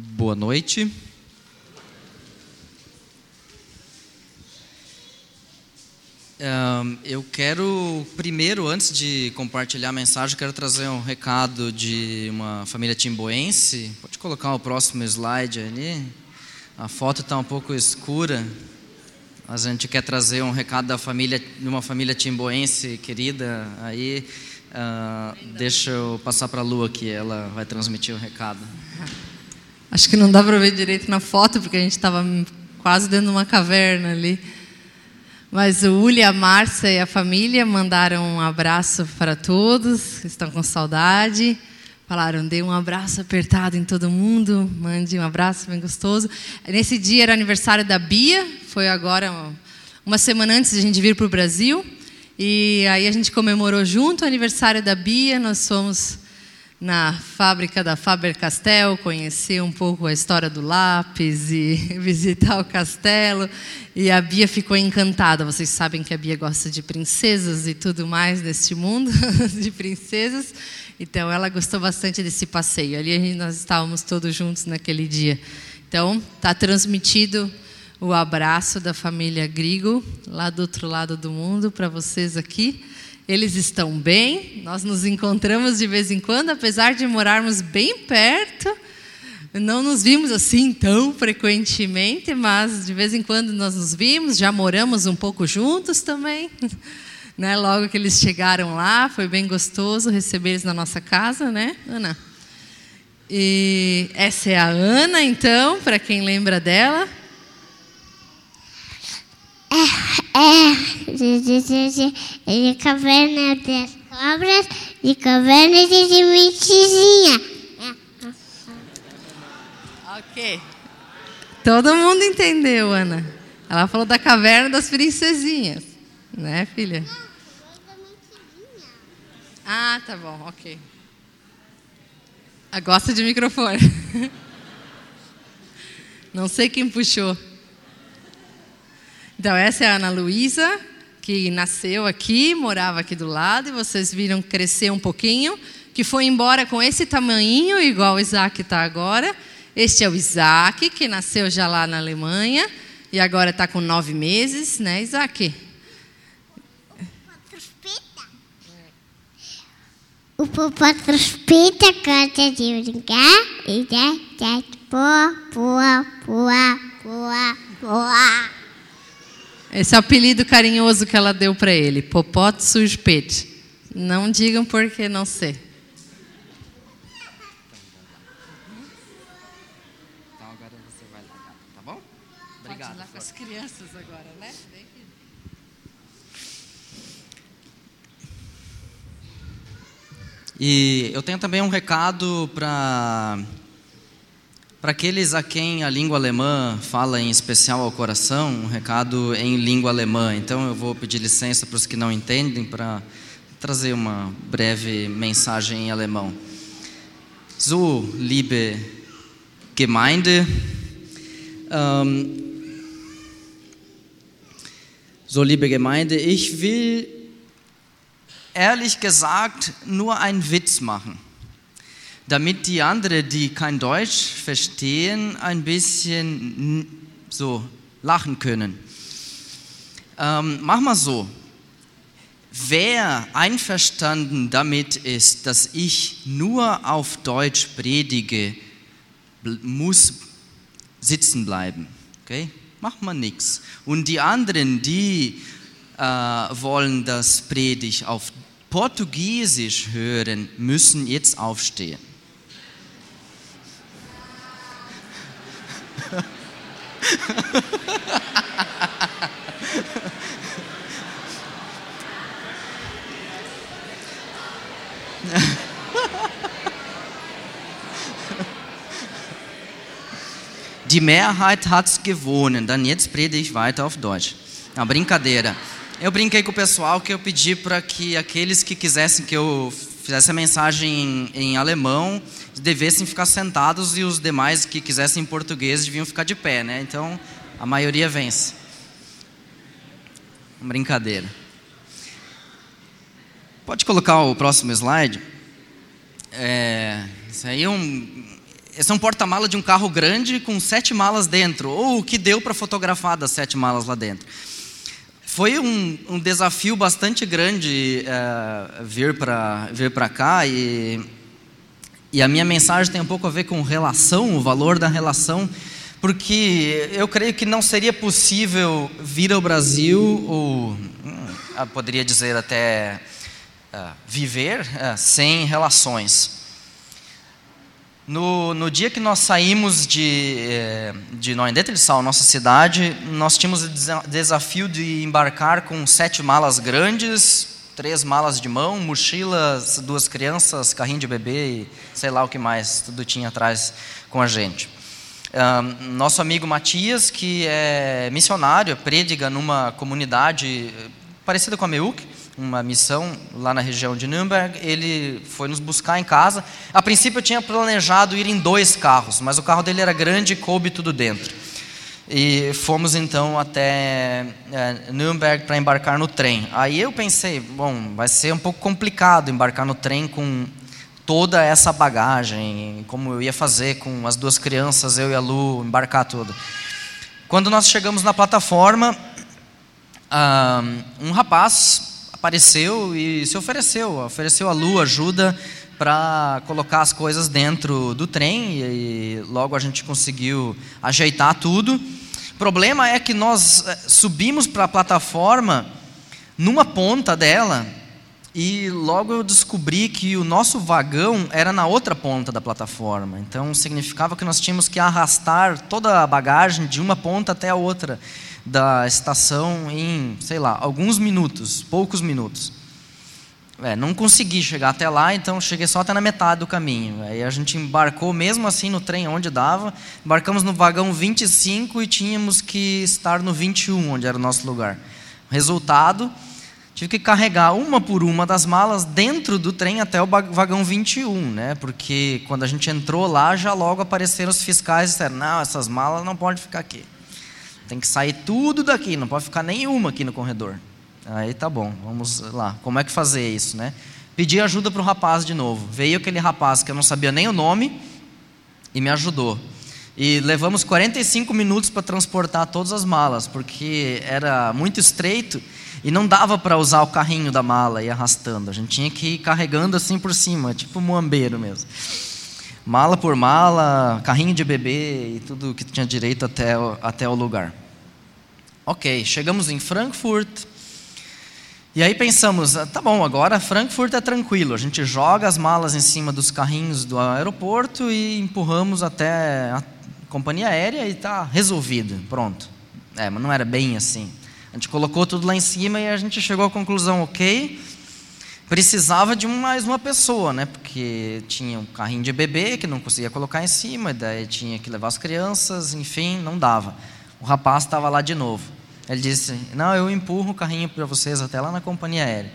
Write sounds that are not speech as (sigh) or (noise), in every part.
Boa noite. eu quero, primeiro, antes de compartilhar a mensagem, quero trazer um recado de uma família timboense. Pode colocar o próximo slide ali. A foto está um pouco escura, mas a gente quer trazer um recado da família, de uma família timboense querida. Aí, uh, deixa eu passar para a Lu aqui, ela vai transmitir o recado. Acho que não dá para ver direito na foto, porque a gente estava quase dentro de uma caverna ali. Mas o Uli, a Márcia e a família mandaram um abraço para todos, estão com saudade. Falaram, dê um abraço apertado em todo mundo, mande um abraço bem gostoso. Nesse dia era aniversário da Bia, foi agora uma semana antes de a gente vir para o Brasil. E aí a gente comemorou junto o aniversário da Bia, nós fomos na fábrica da Faber-Castell, conhecer um pouco a história do lápis e (laughs) visitar o castelo. E a Bia ficou encantada. Vocês sabem que a Bia gosta de princesas e tudo mais deste mundo (laughs) de princesas. Então ela gostou bastante desse passeio. Ali nós estávamos todos juntos naquele dia. Então está transmitido o abraço da família Grigo lá do outro lado do mundo para vocês aqui. Eles estão bem, nós nos encontramos de vez em quando, apesar de morarmos bem perto. Não nos vimos assim tão frequentemente, mas de vez em quando nós nos vimos, já moramos um pouco juntos também. (laughs) Né? Logo que eles chegaram lá, foi bem gostoso receber eles na nossa casa, né, Ana? E essa é a Ana, então, para quem lembra dela. É, de, de, de, de caverna das cobras, de caverna de sementezinha. Ok. Todo mundo entendeu, Ana. Ela falou da caverna das princesinhas, né, filha? Ah, tá bom, ok. Ah, gosta de microfone. (laughs) Não sei quem puxou. Então, essa é a Ana Luísa, que nasceu aqui, morava aqui do lado, e vocês viram crescer um pouquinho, que foi embora com esse tamanho, igual o Isaac está agora. Este é o Isaac, que nasceu já lá na Alemanha, e agora está com nove meses, né, Isaac? O popó trospita gosta de brincar e já, já, poa, poa, poa, poa, poa. Esse é o apelido carinhoso que ela deu para ele, Popote Suspete. Não digam porque não sei. Então agora você vai lá, tá bom? Obrigado. Pode ir lá com as crianças agora, né? E eu tenho também um recado para para aqueles a quem a língua alemã fala em especial ao coração, um recado em língua alemã. Então eu vou pedir licença para os que não entendem para trazer uma breve mensagem em alemão. So, liebe Gemeinde, ähm, so liebe Gemeinde, ich will ehrlich gesagt nur einen Witz machen damit die anderen, die kein Deutsch verstehen, ein bisschen so lachen können. Ähm, mach mal so. Wer einverstanden damit ist, dass ich nur auf Deutsch predige, muss sitzen bleiben. Okay? Macht man nichts. Und die anderen, die äh, wollen, dass Predigt auf Portugiesisch hören, müssen jetzt aufstehen. (laughs) Die Mehrheit hat's gewonnen. Dann jetzt predige ich weiter auf Deutsch. Uma brincadeira. Eu brinquei com o pessoal que eu pedi para que aqueles que quisessem que eu fizesse a mensagem em, em, alemão devessem ficar sentados e os demais que quisessem em português deviam ficar de pé, né? Então a maioria vence. Brincadeira. Pode colocar o próximo slide. É, isso aí é um, esse é um porta-mala de um carro grande com sete malas dentro, ou o que deu para fotografar das sete malas lá dentro. Foi um, um desafio bastante grande é, vir para vir cá e, e a minha mensagem tem um pouco a ver com relação, o valor da relação, porque eu creio que não seria possível vir ao Brasil, ou hum, poderia dizer até uh, viver, uh, sem relações. No, no dia que nós saímos de, eh, de Noendetelsal, nossa cidade, nós tínhamos o desafio de embarcar com sete malas grandes, três malas de mão, mochilas, duas crianças, carrinho de bebê e sei lá o que mais, tudo tinha atrás com a gente. Um, nosso amigo Matias, que é missionário, prediga numa comunidade eh, parecida com a Meuc, uma missão lá na região de Nürnberg, ele foi nos buscar em casa. A princípio eu tinha planejado ir em dois carros, mas o carro dele era grande e coube tudo dentro. E fomos então até é, Nürnberg para embarcar no trem. Aí eu pensei, bom, vai ser um pouco complicado embarcar no trem com toda essa bagagem, como eu ia fazer com as duas crianças, eu e a Lu, embarcar tudo. Quando nós chegamos na plataforma, um rapaz apareceu e se ofereceu, ofereceu a Lu ajuda para colocar as coisas dentro do trem e logo a gente conseguiu ajeitar tudo. O problema é que nós eh, subimos para a plataforma numa ponta dela e logo eu descobri que o nosso vagão era na outra ponta da plataforma. Então significava que nós tínhamos que arrastar toda a bagagem de uma ponta até a outra da estação em, sei lá, alguns minutos, poucos minutos. É, não consegui chegar até lá, então cheguei só até na metade do caminho. Aí a gente embarcou mesmo assim no trem onde dava, embarcamos no vagão 25 e tínhamos que estar no 21, onde era o nosso lugar. Resultado, tive que carregar uma por uma das malas dentro do trem até o vagão 21, né? Porque quando a gente entrou lá, já logo apareceram os fiscais e disseram: "Não, essas malas não podem ficar aqui". Tem que sair tudo daqui, não pode ficar nenhuma aqui no corredor. Aí tá bom, vamos lá. Como é que fazer isso, né? Pedi ajuda para o rapaz de novo. Veio aquele rapaz que eu não sabia nem o nome e me ajudou. E levamos 45 minutos para transportar todas as malas, porque era muito estreito e não dava para usar o carrinho da mala e arrastando. A gente tinha que ir carregando assim por cima, tipo muambeiro mesmo mala por mala, carrinho de bebê e tudo que tinha direito até, até o lugar. Ok, chegamos em Frankfurt. E aí pensamos, ah, tá bom, agora Frankfurt é tranquilo. A gente joga as malas em cima dos carrinhos do aeroporto e empurramos até a companhia aérea e está resolvido, pronto. É, mas não era bem assim. A gente colocou tudo lá em cima e a gente chegou à conclusão, ok, precisava de mais uma pessoa, né? Porque tinha um carrinho de bebê que não conseguia colocar em cima, daí tinha que levar as crianças, enfim, não dava. O rapaz estava lá de novo. Ele disse: Não, eu empurro o carrinho para vocês até lá na companhia aérea.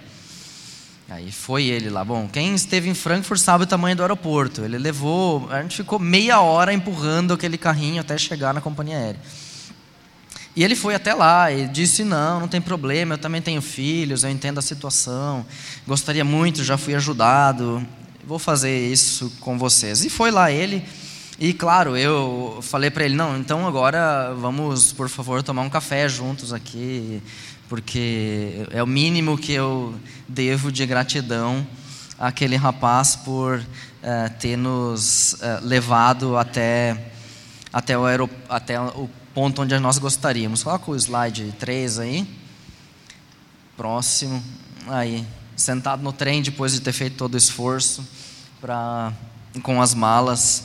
Aí foi ele lá. Bom, quem esteve em Frankfurt sabe o tamanho do aeroporto. Ele levou, a gente ficou meia hora empurrando aquele carrinho até chegar na companhia aérea. E ele foi até lá e disse: Não, não tem problema, eu também tenho filhos, eu entendo a situação, gostaria muito, já fui ajudado, vou fazer isso com vocês. E foi lá ele, e claro, eu falei para ele: Não, então agora vamos, por favor, tomar um café juntos aqui, porque é o mínimo que eu devo de gratidão àquele rapaz por uh, ter nos uh, levado até, até, o, até o ponto onde nós gostaríamos. Coloca o slide 3 aí. Próximo. Aí, sentado no trem depois de ter feito todo o esforço para com as malas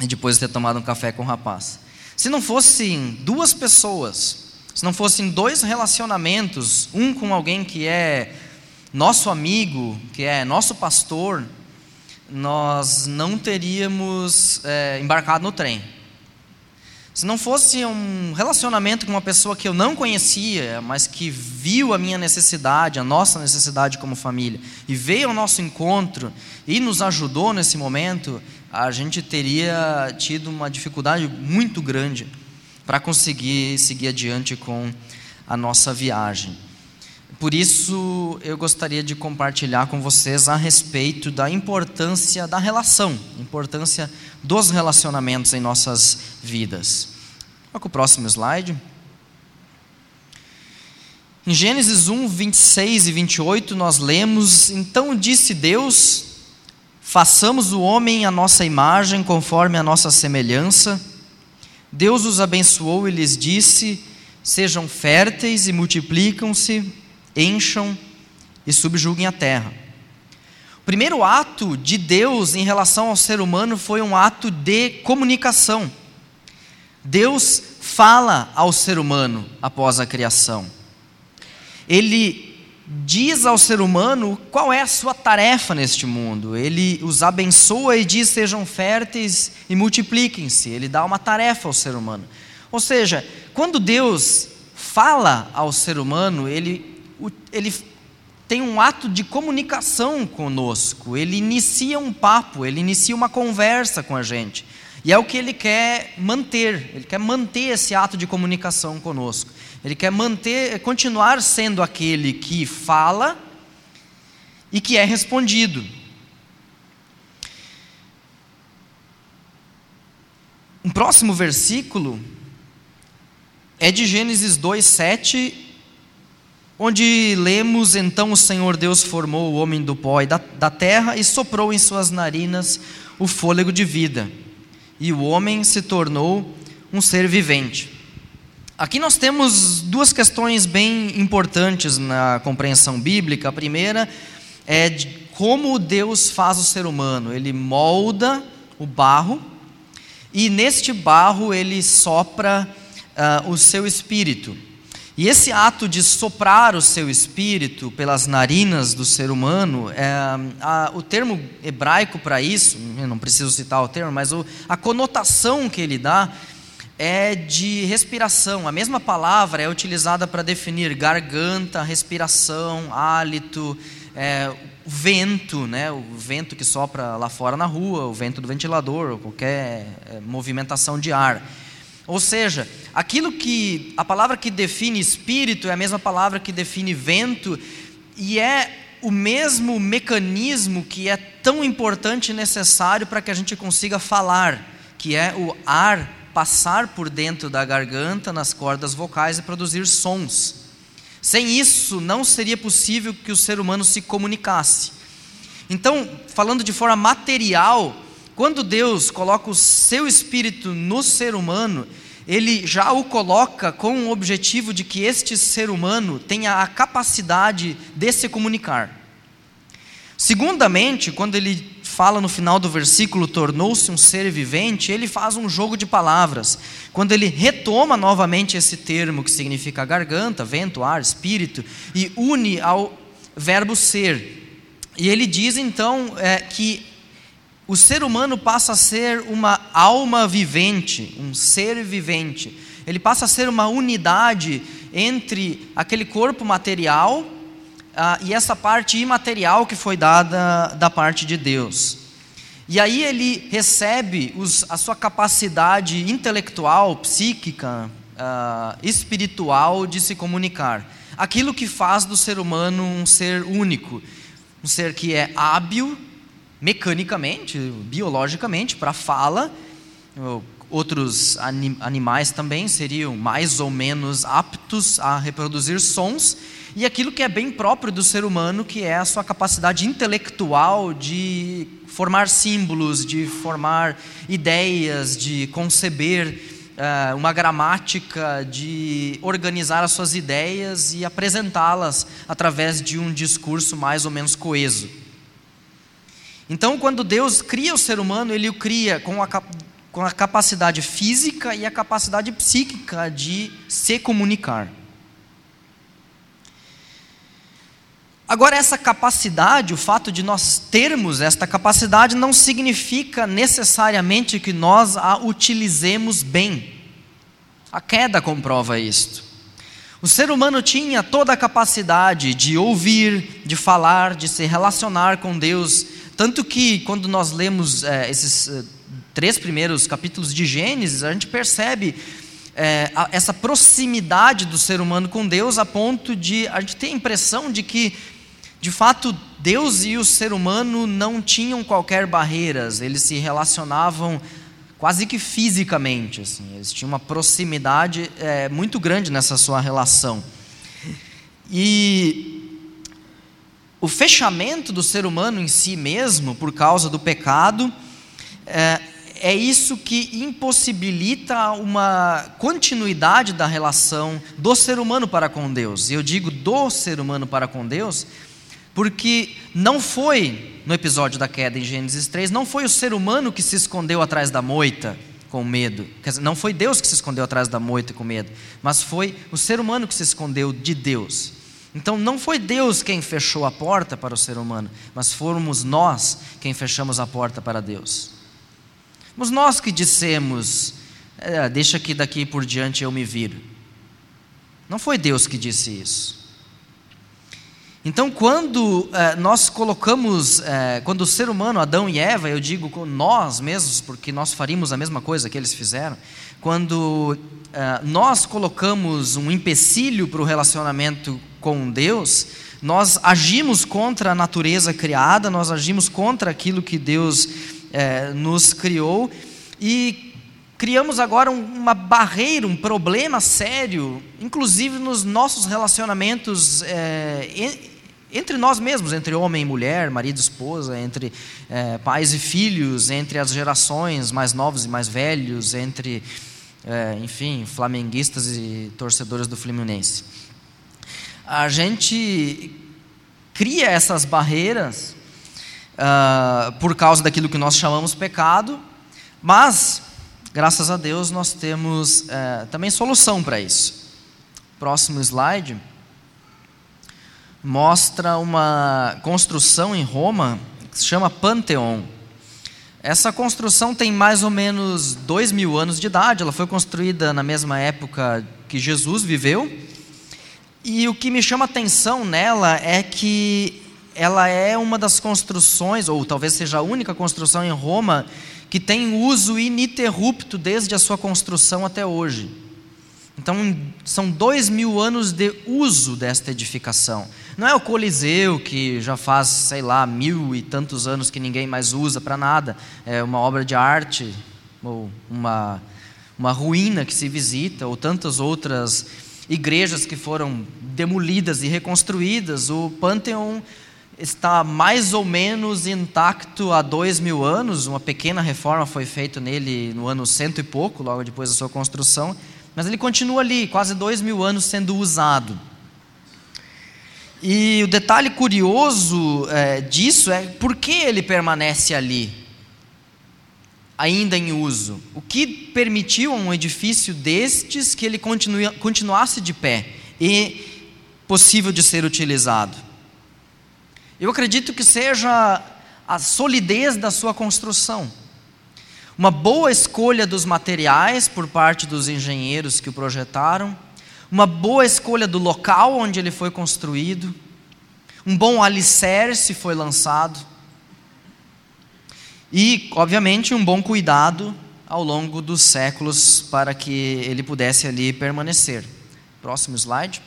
e depois de ter tomado um café com o rapaz. Se não fossem duas pessoas, se não fossem dois relacionamentos, um com alguém que é nosso amigo, que é nosso pastor, nós não teríamos é, embarcado no trem. Se não fosse um relacionamento com uma pessoa que eu não conhecia, mas que viu a minha necessidade, a nossa necessidade como família, e veio ao nosso encontro e nos ajudou nesse momento, a gente teria tido uma dificuldade muito grande para conseguir seguir adiante com a nossa viagem. Por isso eu gostaria de compartilhar com vocês a respeito da importância da relação, importância dos relacionamentos em nossas vidas. Coloca o próximo slide. Em Gênesis 1, 26 e 28, nós lemos: Então disse Deus: Façamos o homem à nossa imagem, conforme a nossa semelhança. Deus os abençoou e lhes disse: Sejam férteis e multiplicam-se, encham e subjuguem a terra. O primeiro ato de Deus em relação ao ser humano foi um ato de comunicação. Deus fala ao ser humano após a criação. Ele diz ao ser humano qual é a sua tarefa neste mundo. Ele os abençoa e diz: sejam férteis e multipliquem-se. Ele dá uma tarefa ao ser humano. Ou seja, quando Deus fala ao ser humano, ele, ele tem um ato de comunicação conosco. Ele inicia um papo, ele inicia uma conversa com a gente. E é o que ele quer manter, ele quer manter esse ato de comunicação conosco. Ele quer manter, continuar sendo aquele que fala e que é respondido. Um próximo versículo é de Gênesis 2:7, onde lemos: Então o Senhor Deus formou o homem do pó e da, da terra e soprou em suas narinas o fôlego de vida, e o homem se tornou um ser vivente. Aqui nós temos duas questões bem importantes na compreensão bíblica. A primeira é como Deus faz o ser humano. Ele molda o barro e neste barro ele sopra uh, o seu espírito. E esse ato de soprar o seu espírito pelas narinas do ser humano, é, a, o termo hebraico para isso, eu não preciso citar o termo, mas o, a conotação que ele dá é de respiração. A mesma palavra é utilizada para definir garganta, respiração, hálito, é, vento, né? o vento que sopra lá fora na rua, o vento do ventilador, qualquer é, movimentação de ar. Ou seja, aquilo que a palavra que define espírito é a mesma palavra que define vento e é o mesmo mecanismo que é tão importante e necessário para que a gente consiga falar, que é o ar passar por dentro da garganta, nas cordas vocais e produzir sons. Sem isso, não seria possível que o ser humano se comunicasse. Então, falando de forma material, quando Deus coloca o seu espírito no ser humano, ele já o coloca com o objetivo de que este ser humano tenha a capacidade de se comunicar. Segundamente, quando ele fala no final do versículo, tornou-se um ser vivente, ele faz um jogo de palavras. Quando ele retoma novamente esse termo que significa garganta, vento, ar, espírito, e une ao verbo ser. E ele diz então é, que o ser humano passa a ser uma alma vivente, um ser vivente. Ele passa a ser uma unidade entre aquele corpo material ah, e essa parte imaterial que foi dada da parte de Deus. E aí ele recebe os, a sua capacidade intelectual, psíquica, ah, espiritual de se comunicar. Aquilo que faz do ser humano um ser único, um ser que é hábil mecanicamente, biologicamente, para fala. Outros animais também seriam mais ou menos aptos a reproduzir sons e aquilo que é bem próprio do ser humano, que é a sua capacidade intelectual de formar símbolos, de formar ideias, de conceber uh, uma gramática, de organizar as suas ideias e apresentá-las através de um discurso mais ou menos coeso. Então, quando Deus cria o ser humano, ele o cria com a, com a capacidade física e a capacidade psíquica de se comunicar. Agora, essa capacidade, o fato de nós termos esta capacidade, não significa necessariamente que nós a utilizemos bem. A queda comprova isto. O ser humano tinha toda a capacidade de ouvir, de falar, de se relacionar com Deus. Tanto que, quando nós lemos é, esses é, três primeiros capítulos de Gênesis, a gente percebe é, essa proximidade do ser humano com Deus a ponto de a gente ter a impressão de que, de fato, Deus e o ser humano não tinham qualquer barreiras, eles se relacionavam quase que fisicamente, assim, eles tinham uma proximidade muito grande nessa sua relação. E o fechamento do ser humano em si mesmo, por causa do pecado, é, é isso que impossibilita uma continuidade da relação do ser humano para com Deus. E eu digo do ser humano para com Deus, porque não foi, no episódio da queda em Gênesis 3, não foi o ser humano que se escondeu atrás da moita com medo. Dizer, não foi Deus que se escondeu atrás da moita com medo, mas foi o ser humano que se escondeu de Deus. Então não foi Deus quem fechou a porta para o ser humano, mas fomos nós quem fechamos a porta para Deus. Fomos nós que dissemos, é, deixa que daqui por diante eu me viro. Não foi Deus que disse isso. Então, quando é, nós colocamos, é, quando o ser humano, Adão e Eva, eu digo nós mesmos, porque nós faríamos a mesma coisa que eles fizeram, quando é, nós colocamos um empecilho para o relacionamento com Deus, nós agimos contra a natureza criada, nós agimos contra aquilo que Deus é, nos criou e criamos agora uma barreira, um problema sério, inclusive nos nossos relacionamentos é, entre nós mesmos, entre homem e mulher, marido e esposa, entre é, pais e filhos, entre as gerações mais novos e mais velhos, entre, é, enfim, flamenguistas e torcedores do Fluminense. A gente cria essas barreiras uh, por causa daquilo que nós chamamos pecado, mas, graças a Deus, nós temos uh, também solução para isso. Próximo slide mostra uma construção em Roma que se chama Panteon. Essa construção tem mais ou menos dois mil anos de idade, ela foi construída na mesma época que Jesus viveu. E o que me chama atenção nela é que ela é uma das construções, ou talvez seja a única construção em Roma, que tem uso ininterrupto desde a sua construção até hoje. Então, são dois mil anos de uso desta edificação. Não é o Coliseu, que já faz, sei lá, mil e tantos anos que ninguém mais usa para nada. É uma obra de arte, ou uma, uma ruína que se visita, ou tantas outras igrejas que foram demolidas e reconstruídas. O Panteão está mais ou menos intacto há dois mil anos. Uma pequena reforma foi feita nele no ano cento e pouco, logo depois da sua construção. Mas ele continua ali, quase dois mil anos sendo usado. E o detalhe curioso é, disso é por que ele permanece ali, ainda em uso. O que permitiu a um edifício destes que ele continue, continuasse de pé e possível de ser utilizado? Eu acredito que seja a solidez da sua construção. Uma boa escolha dos materiais por parte dos engenheiros que o projetaram, uma boa escolha do local onde ele foi construído, um bom alicerce foi lançado e, obviamente, um bom cuidado ao longo dos séculos para que ele pudesse ali permanecer. Próximo slide.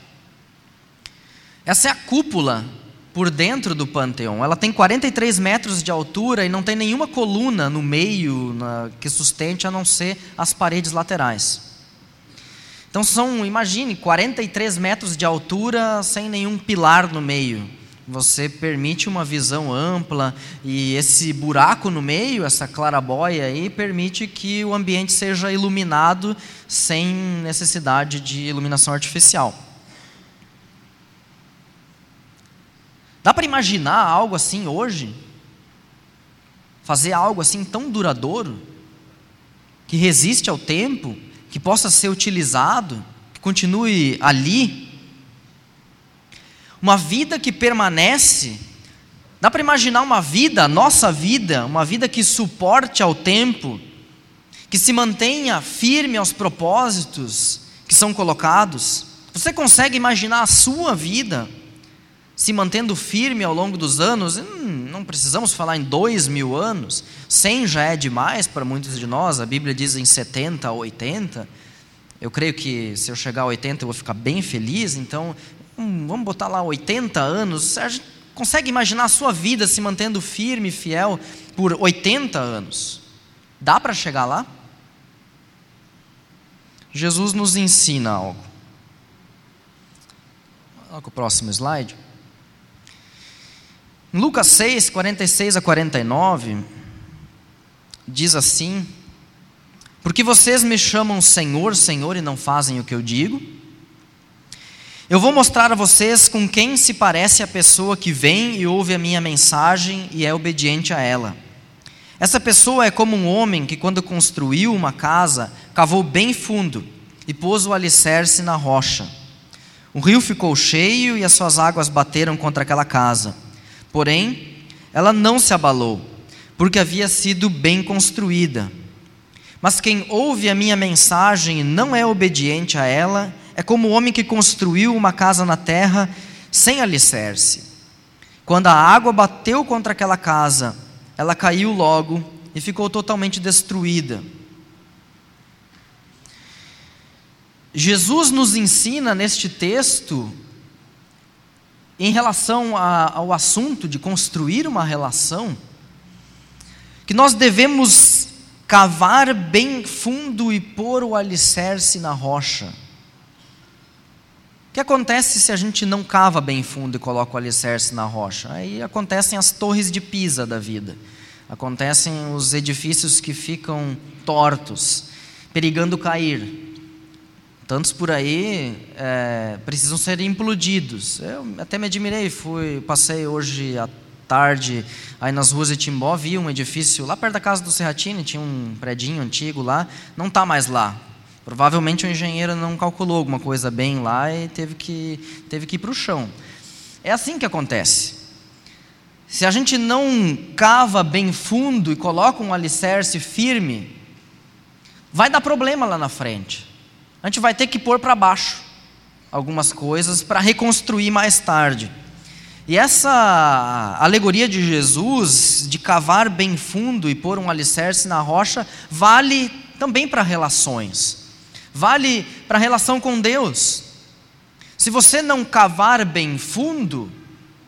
Essa é a cúpula por dentro do Panteão. Ela tem 43 metros de altura e não tem nenhuma coluna no meio na, que sustente a não ser as paredes laterais. Então são, imagine, 43 metros de altura sem nenhum pilar no meio. Você permite uma visão ampla e esse buraco no meio, essa clarabóia aí, permite que o ambiente seja iluminado sem necessidade de iluminação artificial. Dá para imaginar algo assim hoje? Fazer algo assim tão duradouro, que resiste ao tempo, que possa ser utilizado, que continue ali? Uma vida que permanece. Dá para imaginar uma vida, nossa vida, uma vida que suporte ao tempo, que se mantenha firme aos propósitos que são colocados? Você consegue imaginar a sua vida? se mantendo firme ao longo dos anos, hum, não precisamos falar em dois mil anos, cem já é demais para muitos de nós, a Bíblia diz em 70 ou 80. Eu creio que se eu chegar a 80 eu vou ficar bem feliz, então hum, vamos botar lá 80 anos. A consegue imaginar a sua vida se mantendo firme e fiel por 80 anos? Dá para chegar lá? Jesus nos ensina algo. Olha o próximo slide. Lucas 6, 46 a 49, diz assim: Porque vocês me chamam Senhor, Senhor e não fazem o que eu digo? Eu vou mostrar a vocês com quem se parece a pessoa que vem e ouve a minha mensagem e é obediente a ela. Essa pessoa é como um homem que, quando construiu uma casa, cavou bem fundo e pôs o alicerce na rocha. O rio ficou cheio e as suas águas bateram contra aquela casa. Porém, ela não se abalou, porque havia sido bem construída. Mas quem ouve a minha mensagem e não é obediente a ela, é como o homem que construiu uma casa na terra sem alicerce. Quando a água bateu contra aquela casa, ela caiu logo e ficou totalmente destruída. Jesus nos ensina neste texto, em relação a, ao assunto de construir uma relação, que nós devemos cavar bem fundo e pôr o alicerce na rocha. Que acontece se a gente não cava bem fundo e coloca o alicerce na rocha? Aí acontecem as torres de Pisa da vida. Acontecem os edifícios que ficam tortos, perigando cair. Tantos por aí é, precisam ser implodidos. Eu até me admirei, fui, passei hoje à tarde aí nas ruas de Timbó, vi um edifício lá perto da casa do Serratini, tinha um predinho antigo lá, não está mais lá. Provavelmente o engenheiro não calculou alguma coisa bem lá e teve que, teve que ir para o chão. É assim que acontece. Se a gente não cava bem fundo e coloca um alicerce firme, vai dar problema lá na frente a gente vai ter que pôr para baixo algumas coisas para reconstruir mais tarde. E essa alegoria de Jesus, de cavar bem fundo e pôr um alicerce na rocha, vale também para relações, vale para a relação com Deus. Se você não cavar bem fundo,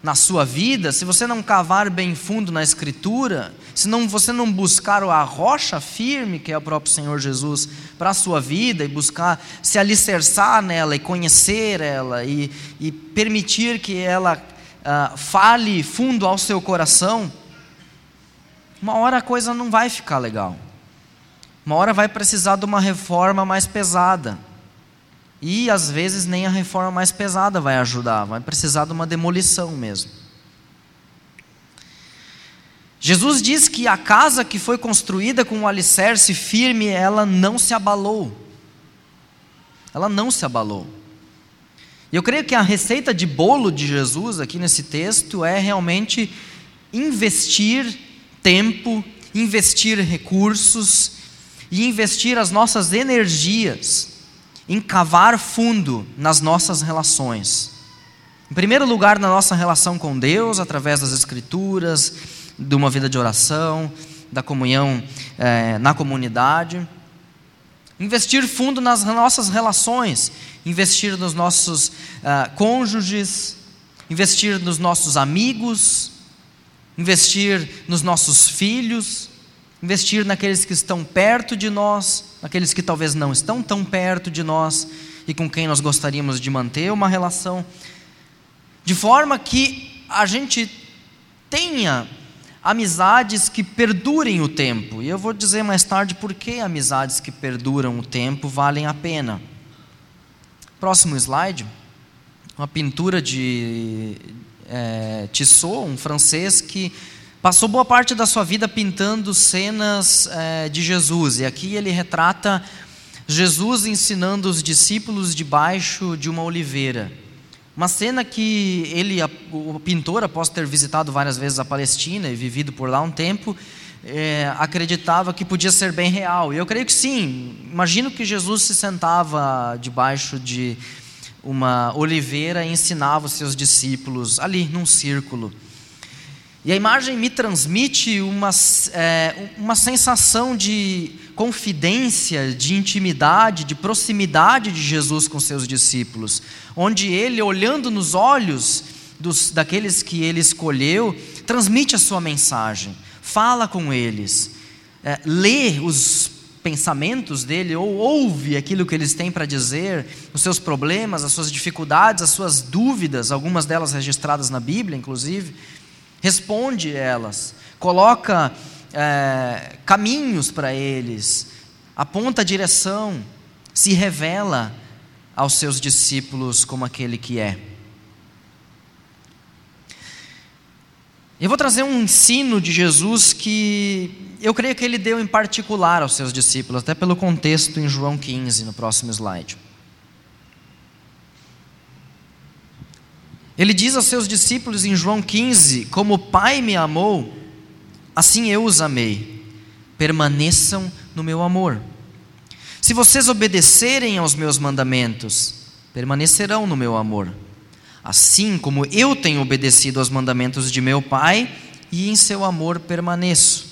na sua vida, se você não cavar bem fundo na Escritura, se não, você não buscar a rocha firme, que é o próprio Senhor Jesus, para a sua vida, e buscar se alicerçar nela e conhecer ela, e, e permitir que ela uh, fale fundo ao seu coração, uma hora a coisa não vai ficar legal. Uma hora vai precisar de uma reforma mais pesada. E às vezes nem a reforma mais pesada vai ajudar, vai precisar de uma demolição mesmo. Jesus diz que a casa que foi construída com um alicerce firme, ela não se abalou. Ela não se abalou. E eu creio que a receita de bolo de Jesus aqui nesse texto é realmente investir tempo, investir recursos e investir as nossas energias em cavar fundo nas nossas relações. Em primeiro lugar, na nossa relação com Deus, através das Escrituras, de uma vida de oração, da comunhão é, na comunidade. Investir fundo nas nossas relações, investir nos nossos uh, cônjuges, investir nos nossos amigos, investir nos nossos filhos, investir naqueles que estão perto de nós, naqueles que talvez não estão tão perto de nós e com quem nós gostaríamos de manter uma relação, de forma que a gente tenha amizades que perdurem o tempo. E eu vou dizer mais tarde por que amizades que perduram o tempo valem a pena. Próximo slide. Uma pintura de é, Tissot, um francês que Passou boa parte da sua vida pintando cenas é, de Jesus, e aqui ele retrata Jesus ensinando os discípulos debaixo de uma oliveira. Uma cena que ele, o pintor, após ter visitado várias vezes a Palestina e vivido por lá um tempo, é, acreditava que podia ser bem real. E eu creio que sim. Imagino que Jesus se sentava debaixo de uma oliveira e ensinava os seus discípulos ali num círculo. E a imagem me transmite uma, é, uma sensação de confidência, de intimidade, de proximidade de Jesus com seus discípulos, onde ele, olhando nos olhos dos, daqueles que ele escolheu, transmite a sua mensagem, fala com eles, é, lê os pensamentos dele, ou ouve aquilo que eles têm para dizer, os seus problemas, as suas dificuldades, as suas dúvidas, algumas delas registradas na Bíblia, inclusive, responde elas, coloca é, caminhos para eles, aponta a direção, se revela aos seus discípulos como aquele que é. Eu vou trazer um ensino de Jesus que eu creio que ele deu em particular aos seus discípulos, até pelo contexto em João 15, no próximo slide. Ele diz aos seus discípulos em João 15: Como o Pai me amou, assim eu os amei. Permaneçam no meu amor. Se vocês obedecerem aos meus mandamentos, permanecerão no meu amor assim como eu tenho obedecido aos mandamentos de meu Pai e em seu amor permaneço.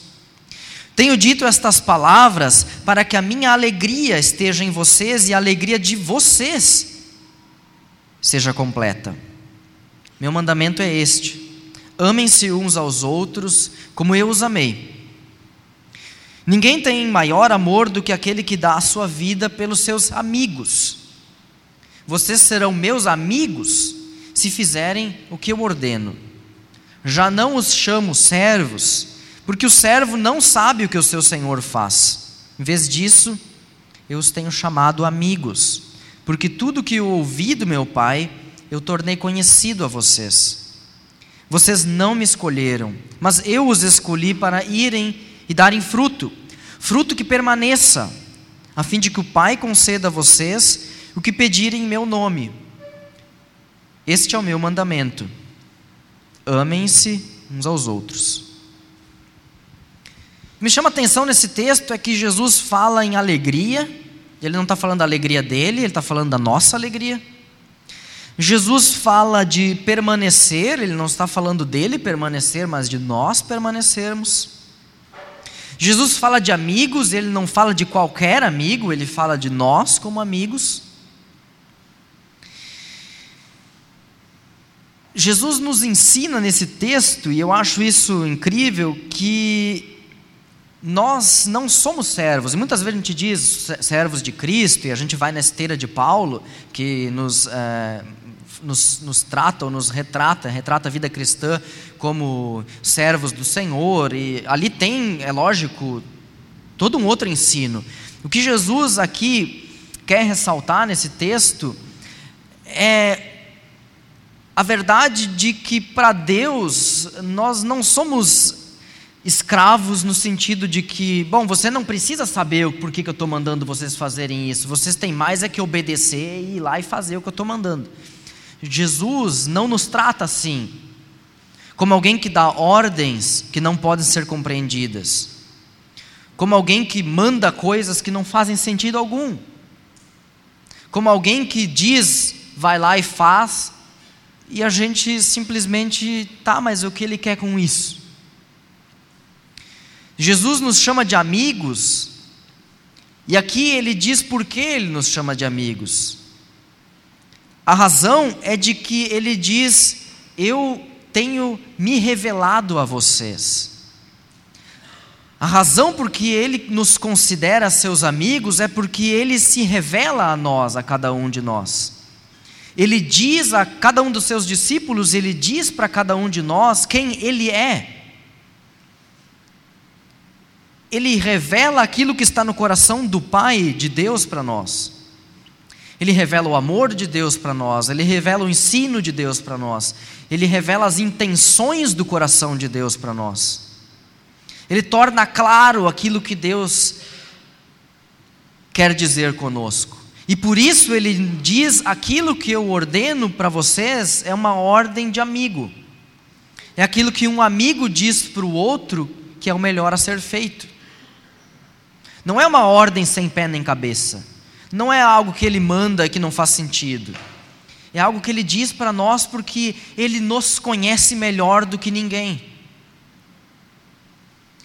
Tenho dito estas palavras para que a minha alegria esteja em vocês e a alegria de vocês seja completa. Meu mandamento é este: amem-se uns aos outros como eu os amei. Ninguém tem maior amor do que aquele que dá a sua vida pelos seus amigos. Vocês serão meus amigos se fizerem o que eu ordeno. Já não os chamo servos, porque o servo não sabe o que o seu senhor faz. Em vez disso, eu os tenho chamado amigos, porque tudo que eu ouvi do meu Pai, eu tornei conhecido a vocês. Vocês não me escolheram, mas eu os escolhi para irem e darem fruto, fruto que permaneça, a fim de que o Pai conceda a vocês o que pedirem em meu nome. Este é o meu mandamento: amem-se uns aos outros. Me chama a atenção nesse texto é que Jesus fala em alegria, ele não está falando da alegria dele, ele está falando da nossa alegria. Jesus fala de permanecer, ele não está falando dele permanecer, mas de nós permanecermos. Jesus fala de amigos, ele não fala de qualquer amigo, ele fala de nós como amigos. Jesus nos ensina nesse texto, e eu acho isso incrível, que nós não somos servos, e muitas vezes a gente diz servos de Cristo, e a gente vai na esteira de Paulo, que nos, é, nos, nos trata ou nos retrata, retrata a vida cristã como servos do Senhor, e ali tem, é lógico, todo um outro ensino. O que Jesus aqui quer ressaltar nesse texto é a verdade de que para Deus nós não somos escravos no sentido de que, bom, você não precisa saber o porquê que eu estou mandando vocês fazerem isso, vocês têm mais é que obedecer e ir lá e fazer o que eu estou mandando. Jesus não nos trata assim, como alguém que dá ordens que não podem ser compreendidas, como alguém que manda coisas que não fazem sentido algum, como alguém que diz, vai lá e faz, e a gente simplesmente, tá, mas o que ele quer com isso? Jesus nos chama de amigos, e aqui ele diz por que ele nos chama de amigos. A razão é de que ele diz: Eu tenho me revelado a vocês. A razão por que ele nos considera seus amigos é porque ele se revela a nós, a cada um de nós ele diz a cada um dos seus discípulos, ele diz para cada um de nós quem ele é. Ele revela aquilo que está no coração do Pai de Deus para nós. Ele revela o amor de Deus para nós, ele revela o ensino de Deus para nós, ele revela as intenções do coração de Deus para nós. Ele torna claro aquilo que Deus quer dizer conosco. E por isso ele diz: aquilo que eu ordeno para vocês é uma ordem de amigo. É aquilo que um amigo diz para o outro que é o melhor a ser feito. Não é uma ordem sem pé nem cabeça. Não é algo que ele manda que não faz sentido. É algo que ele diz para nós porque ele nos conhece melhor do que ninguém.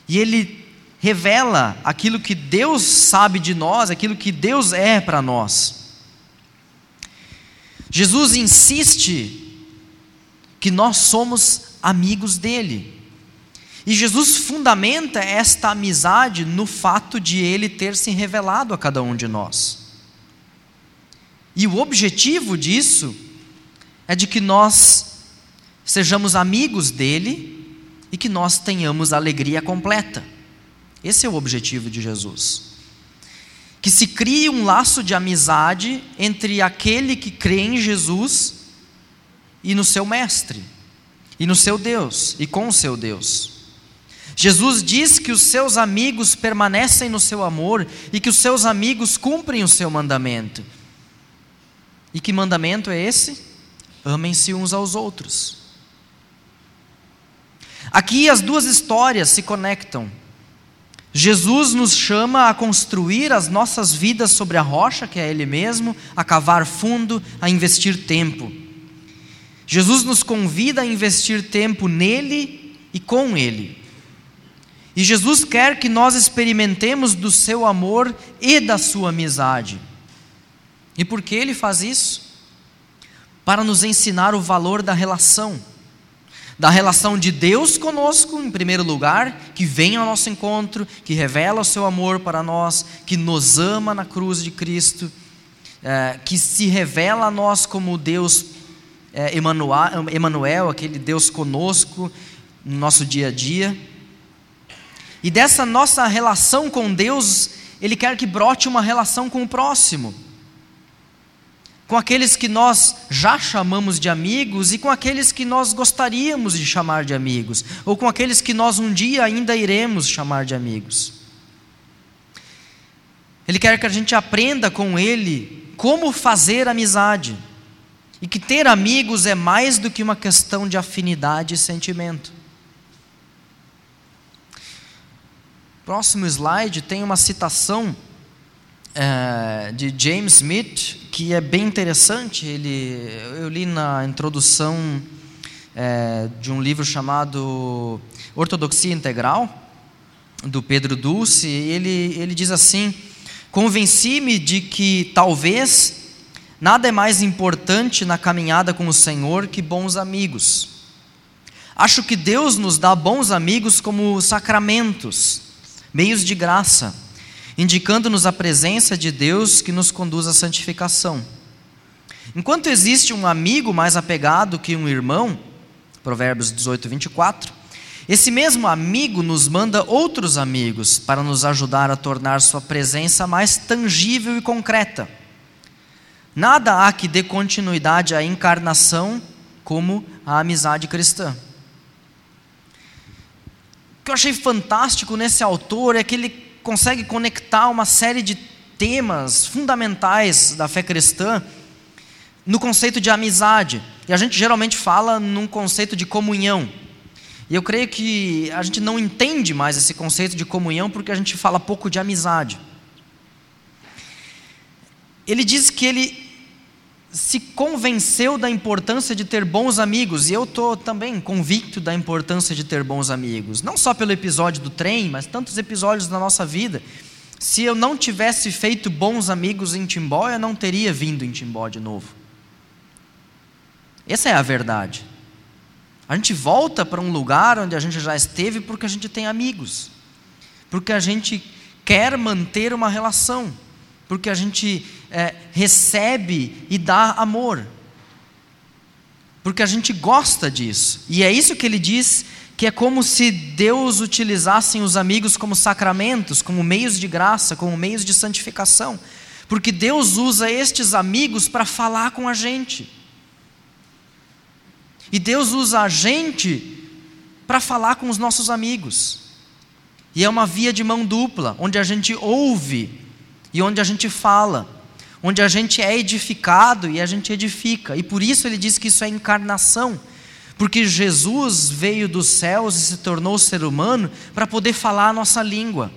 e ele revela aquilo que Deus sabe de nós, aquilo que Deus é para nós. Jesus insiste que nós somos amigos dele. E Jesus fundamenta esta amizade no fato de ele ter se revelado a cada um de nós. E o objetivo disso é de que nós sejamos amigos dele e que nós tenhamos alegria completa. Esse é o objetivo de Jesus. Que se crie um laço de amizade entre aquele que crê em Jesus e no seu Mestre, e no seu Deus, e com o seu Deus. Jesus diz que os seus amigos permanecem no seu amor e que os seus amigos cumprem o seu mandamento. E que mandamento é esse? Amem-se uns aos outros. Aqui as duas histórias se conectam. Jesus nos chama a construir as nossas vidas sobre a rocha, que é Ele mesmo, a cavar fundo, a investir tempo. Jesus nos convida a investir tempo nele e com Ele. E Jesus quer que nós experimentemos do seu amor e da sua amizade. E por que ele faz isso? Para nos ensinar o valor da relação. Da relação de Deus conosco, em primeiro lugar, que vem ao nosso encontro, que revela o seu amor para nós, que nos ama na cruz de Cristo, é, que se revela a nós como Deus é, Emmanuel, aquele Deus conosco no nosso dia a dia e dessa nossa relação com Deus, Ele quer que brote uma relação com o próximo, com aqueles que nós já chamamos de amigos e com aqueles que nós gostaríamos de chamar de amigos, ou com aqueles que nós um dia ainda iremos chamar de amigos. Ele quer que a gente aprenda com Ele como fazer amizade, e que ter amigos é mais do que uma questão de afinidade e sentimento. Próximo slide tem uma citação é, de James Smith que é bem interessante. Ele, eu li na introdução é, de um livro chamado Ortodoxia Integral do Pedro Dulce. Ele, ele diz assim: Convenci-me de que talvez nada é mais importante na caminhada com o Senhor que bons amigos. Acho que Deus nos dá bons amigos como sacramentos meios de graça, indicando-nos a presença de Deus que nos conduz à santificação. Enquanto existe um amigo mais apegado que um irmão, Provérbios 18, 24, esse mesmo amigo nos manda outros amigos para nos ajudar a tornar sua presença mais tangível e concreta. Nada há que dê continuidade à encarnação como a amizade cristã. O que eu achei fantástico nesse autor é que ele consegue conectar uma série de temas fundamentais da fé cristã no conceito de amizade. E a gente geralmente fala num conceito de comunhão. E eu creio que a gente não entende mais esse conceito de comunhão porque a gente fala pouco de amizade. Ele diz que ele se convenceu da importância de ter bons amigos, e eu estou também convicto da importância de ter bons amigos, não só pelo episódio do trem, mas tantos episódios da nossa vida. Se eu não tivesse feito bons amigos em Timbó, eu não teria vindo em Timbó de novo. Essa é a verdade. A gente volta para um lugar onde a gente já esteve porque a gente tem amigos, porque a gente quer manter uma relação porque a gente é, recebe e dá amor, porque a gente gosta disso, e é isso que ele diz que é como se Deus utilizasse os amigos como sacramentos, como meios de graça, como meios de santificação, porque Deus usa estes amigos para falar com a gente, e Deus usa a gente para falar com os nossos amigos, e é uma via de mão dupla, onde a gente ouve e onde a gente fala, onde a gente é edificado e a gente edifica. E por isso ele diz que isso é encarnação, porque Jesus veio dos céus e se tornou ser humano para poder falar a nossa língua,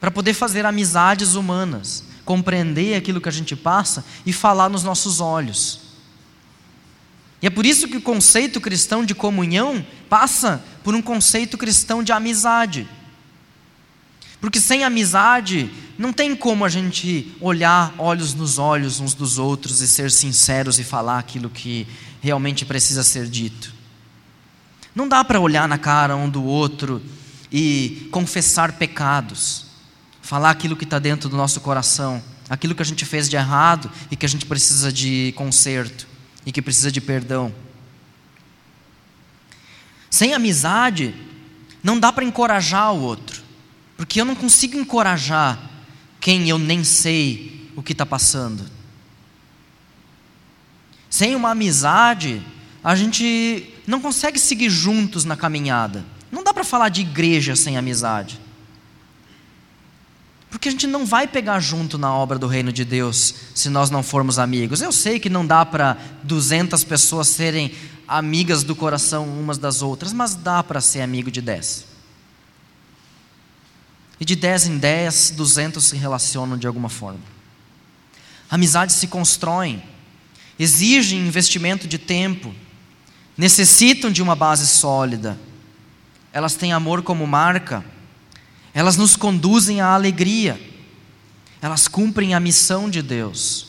para poder fazer amizades humanas, compreender aquilo que a gente passa e falar nos nossos olhos. E é por isso que o conceito cristão de comunhão passa por um conceito cristão de amizade. Porque sem amizade, não tem como a gente olhar olhos nos olhos uns dos outros e ser sinceros e falar aquilo que realmente precisa ser dito. Não dá para olhar na cara um do outro e confessar pecados, falar aquilo que está dentro do nosso coração, aquilo que a gente fez de errado e que a gente precisa de conserto e que precisa de perdão. Sem amizade, não dá para encorajar o outro, porque eu não consigo encorajar quem eu nem sei o que está passando. Sem uma amizade, a gente não consegue seguir juntos na caminhada. Não dá para falar de igreja sem amizade. Porque a gente não vai pegar junto na obra do reino de Deus se nós não formos amigos. Eu sei que não dá para 200 pessoas serem amigas do coração umas das outras, mas dá para ser amigo de 10. E de 10 em 10, 200 se relacionam de alguma forma. Amizades se constroem, exigem investimento de tempo, necessitam de uma base sólida. Elas têm amor como marca elas nos conduzem à alegria, elas cumprem a missão de Deus.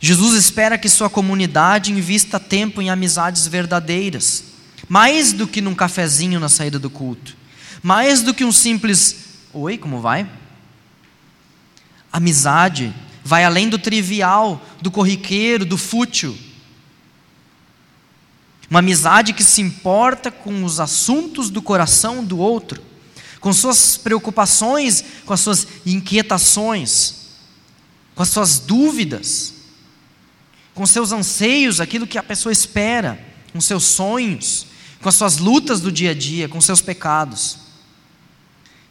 Jesus espera que sua comunidade invista tempo em amizades verdadeiras, mais do que num cafezinho na saída do culto, mais do que um simples Oi, como vai? Amizade vai além do trivial, do corriqueiro, do fútil. Uma amizade que se importa com os assuntos do coração do outro com suas preocupações, com as suas inquietações, com as suas dúvidas, com seus anseios, aquilo que a pessoa espera, com seus sonhos, com as suas lutas do dia a dia, com seus pecados.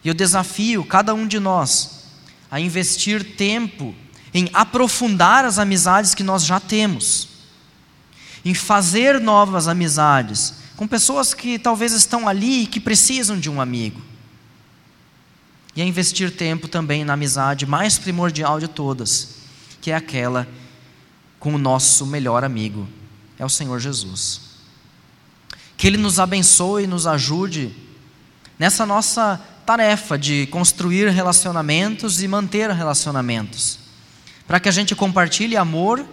E eu desafio cada um de nós a investir tempo em aprofundar as amizades que nós já temos, em fazer novas amizades com pessoas que talvez estão ali e que precisam de um amigo e a investir tempo também na amizade mais primordial de todas, que é aquela com o nosso melhor amigo, é o Senhor Jesus. Que Ele nos abençoe e nos ajude nessa nossa tarefa de construir relacionamentos e manter relacionamentos, para que a gente compartilhe amor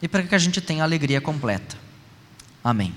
e para que a gente tenha alegria completa. Amém.